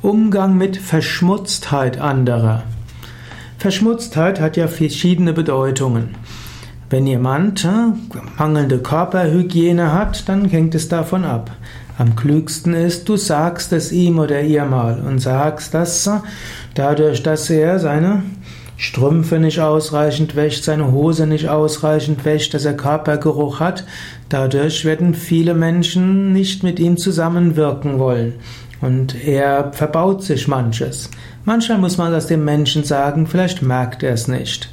Umgang mit Verschmutztheit anderer. Verschmutztheit hat ja verschiedene Bedeutungen. Wenn jemand äh, mangelnde Körperhygiene hat, dann hängt es davon ab. Am klügsten ist, du sagst es ihm oder ihr mal und sagst, dass äh, dadurch, dass er seine Strümpfe nicht ausreichend wäscht, seine Hose nicht ausreichend wäscht, dass er Körpergeruch hat, dadurch werden viele Menschen nicht mit ihm zusammenwirken wollen. Und er verbaut sich manches. Manchmal muss man das dem Menschen sagen, vielleicht merkt er es nicht.